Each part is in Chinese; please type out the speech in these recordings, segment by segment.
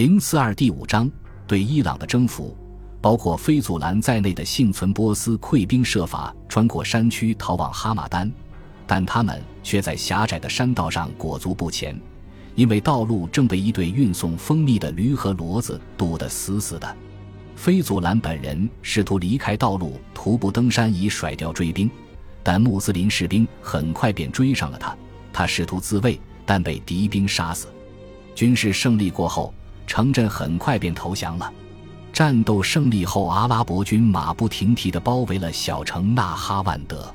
零四二第五章对伊朗的征服，包括菲祖兰在内的幸存波斯溃兵设法穿过山区逃往哈马丹，但他们却在狭窄的山道上裹足不前，因为道路正被一队运送蜂蜜的驴和骡子堵得死死的。菲祖兰本人试图离开道路，徒步登山以甩掉追兵，但穆斯林士兵很快便追上了他。他试图自卫，但被敌兵杀死。军事胜利过后。城镇很快便投降了。战斗胜利后，阿拉伯军马不停蹄地包围了小城纳哈万德。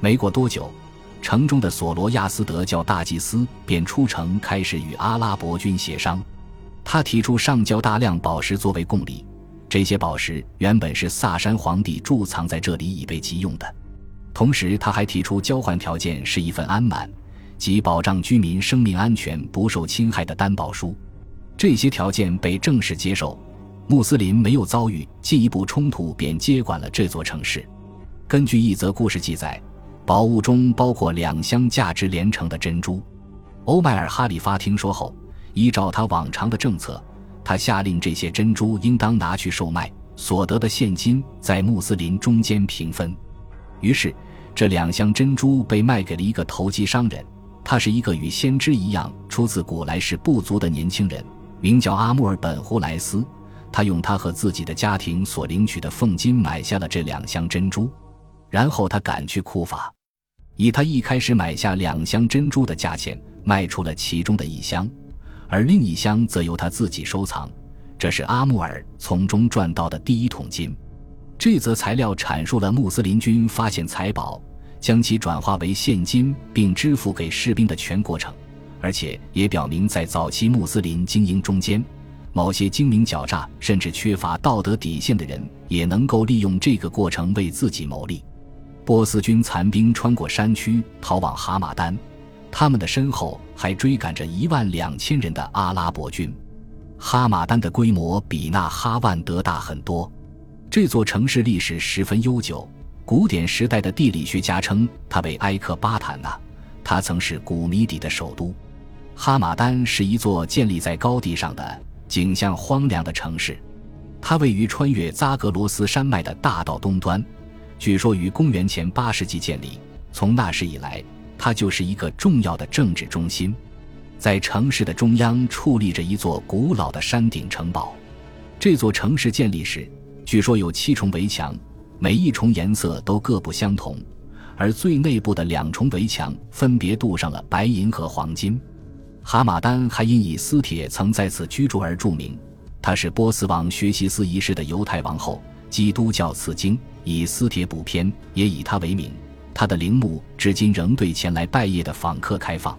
没过多久，城中的索罗亚斯德教大祭司便出城，开始与阿拉伯军协商。他提出上交大量宝石作为贡礼，这些宝石原本是萨珊皇帝贮藏在这里以备急用的。同时，他还提出交换条件是一份安满，即保障居民生命安全不受侵害的担保书。这些条件被正式接受，穆斯林没有遭遇进一步冲突，便接管了这座城市。根据一则故事记载，宝物中包括两箱价值连城的珍珠。欧迈尔哈里发听说后，依照他往常的政策，他下令这些珍珠应当拿去售卖，所得的现金在穆斯林中间平分。于是，这两箱珍珠被卖给了一个投机商人，他是一个与先知一样出自古莱氏部族的年轻人。名叫阿穆尔本胡莱斯，他用他和自己的家庭所领取的俸金买下了这两箱珍珠，然后他赶去库法，以他一开始买下两箱珍珠的价钱卖出了其中的一箱，而另一箱则由他自己收藏。这是阿穆尔从中赚到的第一桶金。这则材料阐述了穆斯林军发现财宝，将其转化为现金并支付给士兵的全过程。而且也表明，在早期穆斯林精英中间，某些精明狡诈甚至缺乏道德底线的人，也能够利用这个过程为自己谋利。波斯军残兵穿过山区逃往哈马丹，他们的身后还追赶着一万两千人的阿拉伯军。哈马丹的规模比那哈万德大很多。这座城市历史十分悠久，古典时代的地理学家称它为埃克巴坦纳，它曾是古米底的首都。哈马丹是一座建立在高地上的、景象荒凉的城市，它位于穿越扎格罗斯山脉的大道东端，据说于公元前八世纪建立。从那时以来，它就是一个重要的政治中心。在城市的中央矗立着一座古老的山顶城堡。这座城市建立时，据说有七重围墙，每一重颜色都各不相同，而最内部的两重围墙分别镀上了白银和黄金。哈马丹还因以斯帖曾在此居住而著名。他是波斯王学习斯一世的犹太王后，基督教赐经以斯帖补篇也以他为名。他的陵墓至今仍对前来拜谒的访客开放。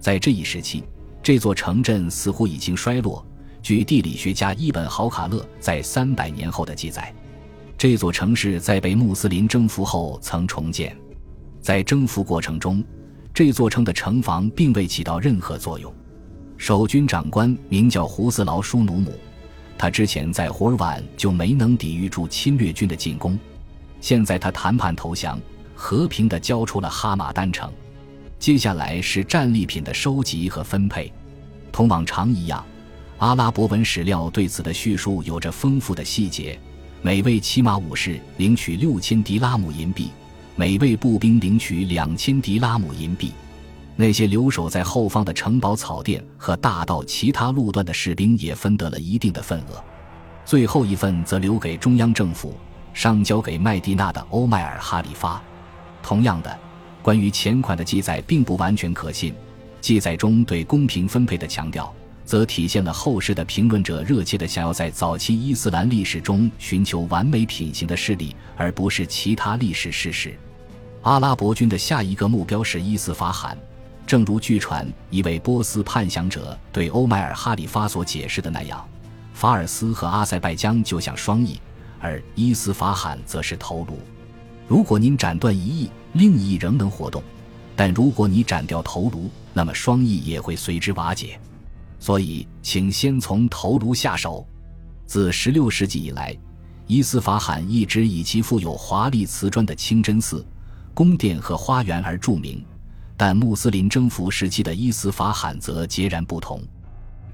在这一时期，这座城镇似乎已经衰落。据地理学家伊本豪卡勒在三百年后的记载，这座城市在被穆斯林征服后曾重建。在征服过程中。这座城的城防并未起到任何作用。守军长官名叫胡斯劳舒努姆，他之前在胡尔瓦就没能抵御住侵略军的进攻。现在他谈判投降，和平地交出了哈马丹城。接下来是战利品的收集和分配。同往常一样，阿拉伯文史料对此的叙述有着丰富的细节。每位骑马武士领取六千迪拉姆银币。每位步兵领取两千迪拉姆银币，那些留守在后方的城堡草甸和大道其他路段的士兵也分得了一定的份额。最后一份则留给中央政府，上交给麦地那的欧迈尔哈里发。同样的，关于钱款的记载并不完全可信。记载中对公平分配的强调，则体现了后世的评论者热切的想要在早期伊斯兰历史中寻求完美品行的事例，而不是其他历史事实。阿拉伯军的下一个目标是伊斯法罕，正如据传一位波斯叛降者对欧麦尔哈里发所解释的那样，法尔斯和阿塞拜疆就像双翼，而伊斯法罕则是头颅。如果您斩断一翼，另一翼仍能活动；但如果你斩掉头颅，那么双翼也会随之瓦解。所以，请先从头颅下手。自16世纪以来，伊斯法罕一直以其富有华丽瓷砖的清真寺。宫殿和花园而著名，但穆斯林征服时期的伊斯法罕则截然不同。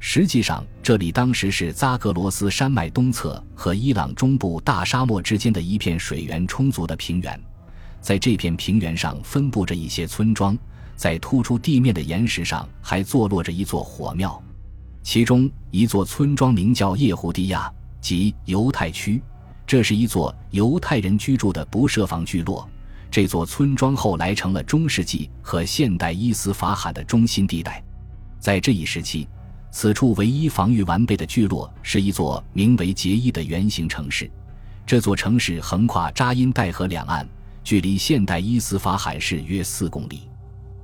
实际上，这里当时是扎格罗斯山脉东侧和伊朗中部大沙漠之间的一片水源充足的平原，在这片平原上分布着一些村庄，在突出地面的岩石上还坐落着一座火庙，其中一座村庄名叫叶胡迪亚，即犹太区。这是一座犹太人居住的不设防聚落。这座村庄后来成了中世纪和现代伊斯法罕的中心地带。在这一时期，此处唯一防御完备的聚落是一座名为杰伊的圆形城市。这座城市横跨扎因代河两岸，距离现代伊斯法罕市约四公里。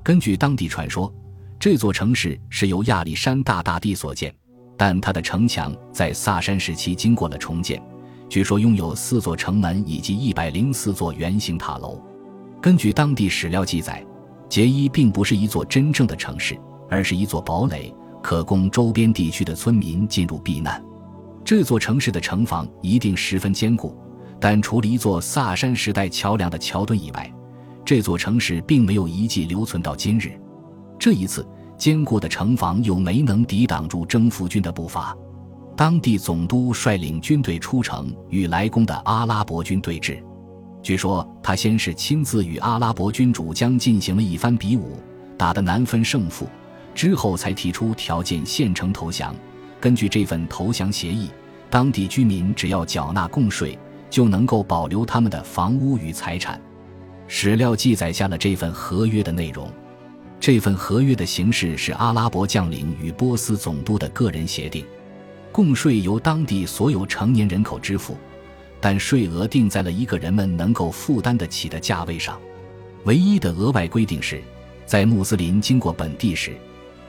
根据当地传说，这座城市是由亚历山大大帝所建，但它的城墙在萨珊时期经过了重建。据说拥有四座城门以及一百零四座圆形塔楼。根据当地史料记载，杰伊并不是一座真正的城市，而是一座堡垒，可供周边地区的村民进入避难。这座城市的城防一定十分坚固，但除了一座萨珊时代桥梁的桥墩以外，这座城市并没有遗迹留存到今日。这一次，坚固的城防又没能抵挡住征服军的步伐。当地总督率领军队出城，与来攻的阿拉伯军对峙。据说他先是亲自与阿拉伯军主将进行了一番比武，打得难分胜负，之后才提出条件献城投降。根据这份投降协议，当地居民只要缴纳贡税，就能够保留他们的房屋与财产。史料记载下了这份合约的内容。这份合约的形式是阿拉伯将领与波斯总督的个人协定。贡税由当地所有成年人口支付，但税额定在了一个人们能够负担得起的价位上。唯一的额外规定是，在穆斯林经过本地时，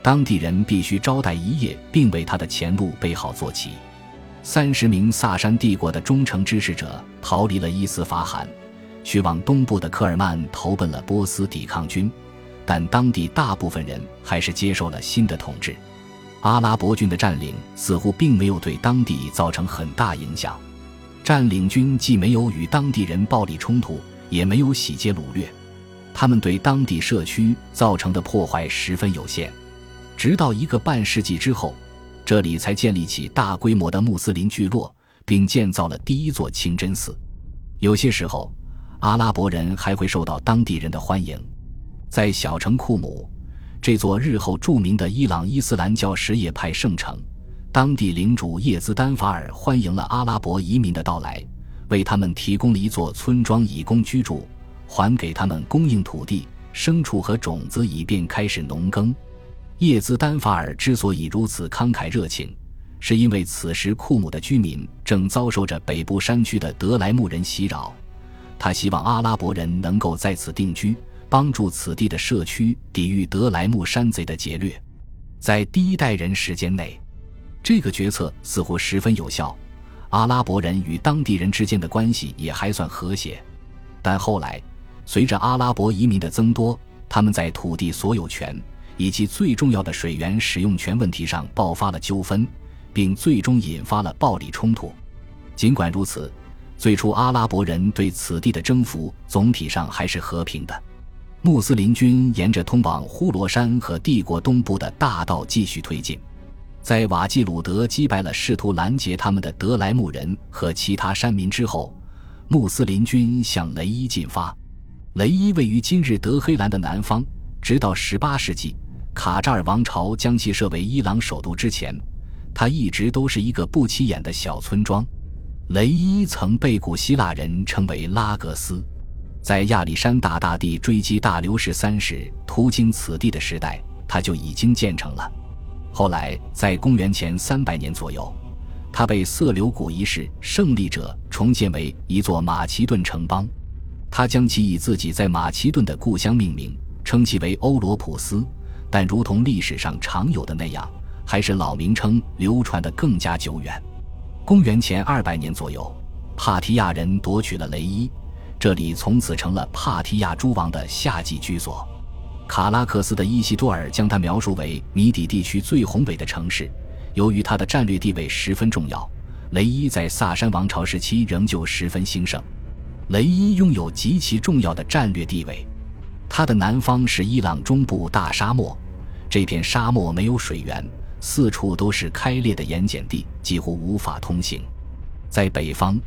当地人必须招待一夜，并为他的前路备好坐骑。三十名萨珊帝国的忠诚支持者逃离了伊斯法罕，去往东部的科尔曼投奔了波斯抵抗军，但当地大部分人还是接受了新的统治。阿拉伯军的占领似乎并没有对当地造成很大影响，占领军既没有与当地人暴力冲突，也没有洗劫掳掠，他们对当地社区造成的破坏十分有限。直到一个半世纪之后，这里才建立起大规模的穆斯林聚落，并建造了第一座清真寺。有些时候，阿拉伯人还会受到当地人的欢迎，在小城库姆。这座日后著名的伊朗伊斯兰教什叶派圣城，当地领主叶兹丹法尔欢迎了阿拉伯移民的到来，为他们提供了一座村庄以供居住，还给他们供应土地、牲畜和种子，以便开始农耕。叶兹丹法尔之所以如此慷慨热情，是因为此时库姆的居民正遭受着北部山区的德莱木人袭扰，他希望阿拉伯人能够在此定居。帮助此地的社区抵御德莱木山贼的劫掠，在第一代人时间内，这个决策似乎十分有效。阿拉伯人与当地人之间的关系也还算和谐。但后来，随着阿拉伯移民的增多，他们在土地所有权以及最重要的水源使用权问题上爆发了纠纷，并最终引发了暴力冲突。尽管如此，最初阿拉伯人对此地的征服总体上还是和平的。穆斯林军沿着通往呼罗珊和帝国东部的大道继续推进，在瓦季鲁德击败了试图拦截他们的德莱木人和其他山民之后，穆斯林军向雷伊进发。雷伊位于今日德黑兰的南方。直到18世纪，卡扎尔王朝将其设为伊朗首都之前，它一直都是一个不起眼的小村庄。雷伊曾被古希腊人称为拉格斯。在亚历山大大帝追击大流士三世途经此地的时代，它就已经建成了。后来，在公元前三百年左右，它被色流古一世胜利者重建为一座马其顿城邦。他将其以自己在马其顿的故乡命名，称其为欧罗普斯。但如同历史上常有的那样，还是老名称流传的更加久远。公元前二百年左右，帕提亚人夺取了雷伊。这里从此成了帕提亚诸王的夏季居所。卡拉克斯的伊西多尔将它描述为米底地区最宏伟的城市。由于它的战略地位十分重要，雷伊在萨珊王朝时期仍旧十分兴盛。雷伊拥有极其重要的战略地位。它的南方是伊朗中部大沙漠，这片沙漠没有水源，四处都是开裂的盐碱地，几乎无法通行。在北方，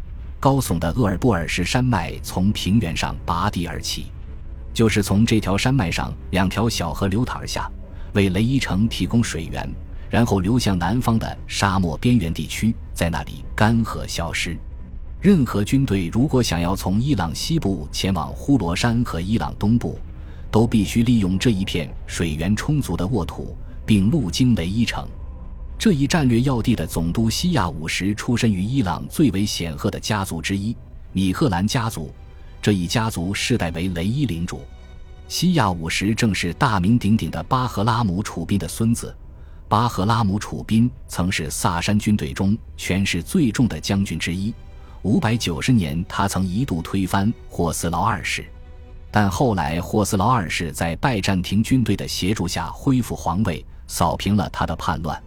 高耸的厄尔布尔什山脉从平原上拔地而起，就是从这条山脉上，两条小河流淌而下，为雷伊城提供水源，然后流向南方的沙漠边缘地区，在那里干涸消失。任何军队如果想要从伊朗西部前往呼罗珊和伊朗东部，都必须利用这一片水源充足的沃土。并路经雷伊城，这一战略要地的总督西亚五十出身于伊朗最为显赫的家族之一——米赫兰家族。这一家族世代为雷伊领主。西亚五十正是大名鼎鼎的巴赫拉姆楚宾的孙子。巴赫拉姆楚宾曾是萨珊军队中权势最重的将军之一。五百九十年，他曾一度推翻霍斯劳二世，但后来霍斯劳二世在拜占庭军队的协助下恢复皇位。扫平了他的叛乱，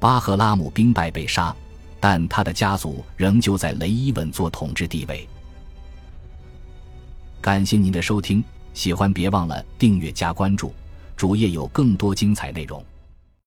巴赫拉姆兵败被杀，但他的家族仍旧在雷伊稳坐统治地位。感谢您的收听，喜欢别忘了订阅加关注，主页有更多精彩内容。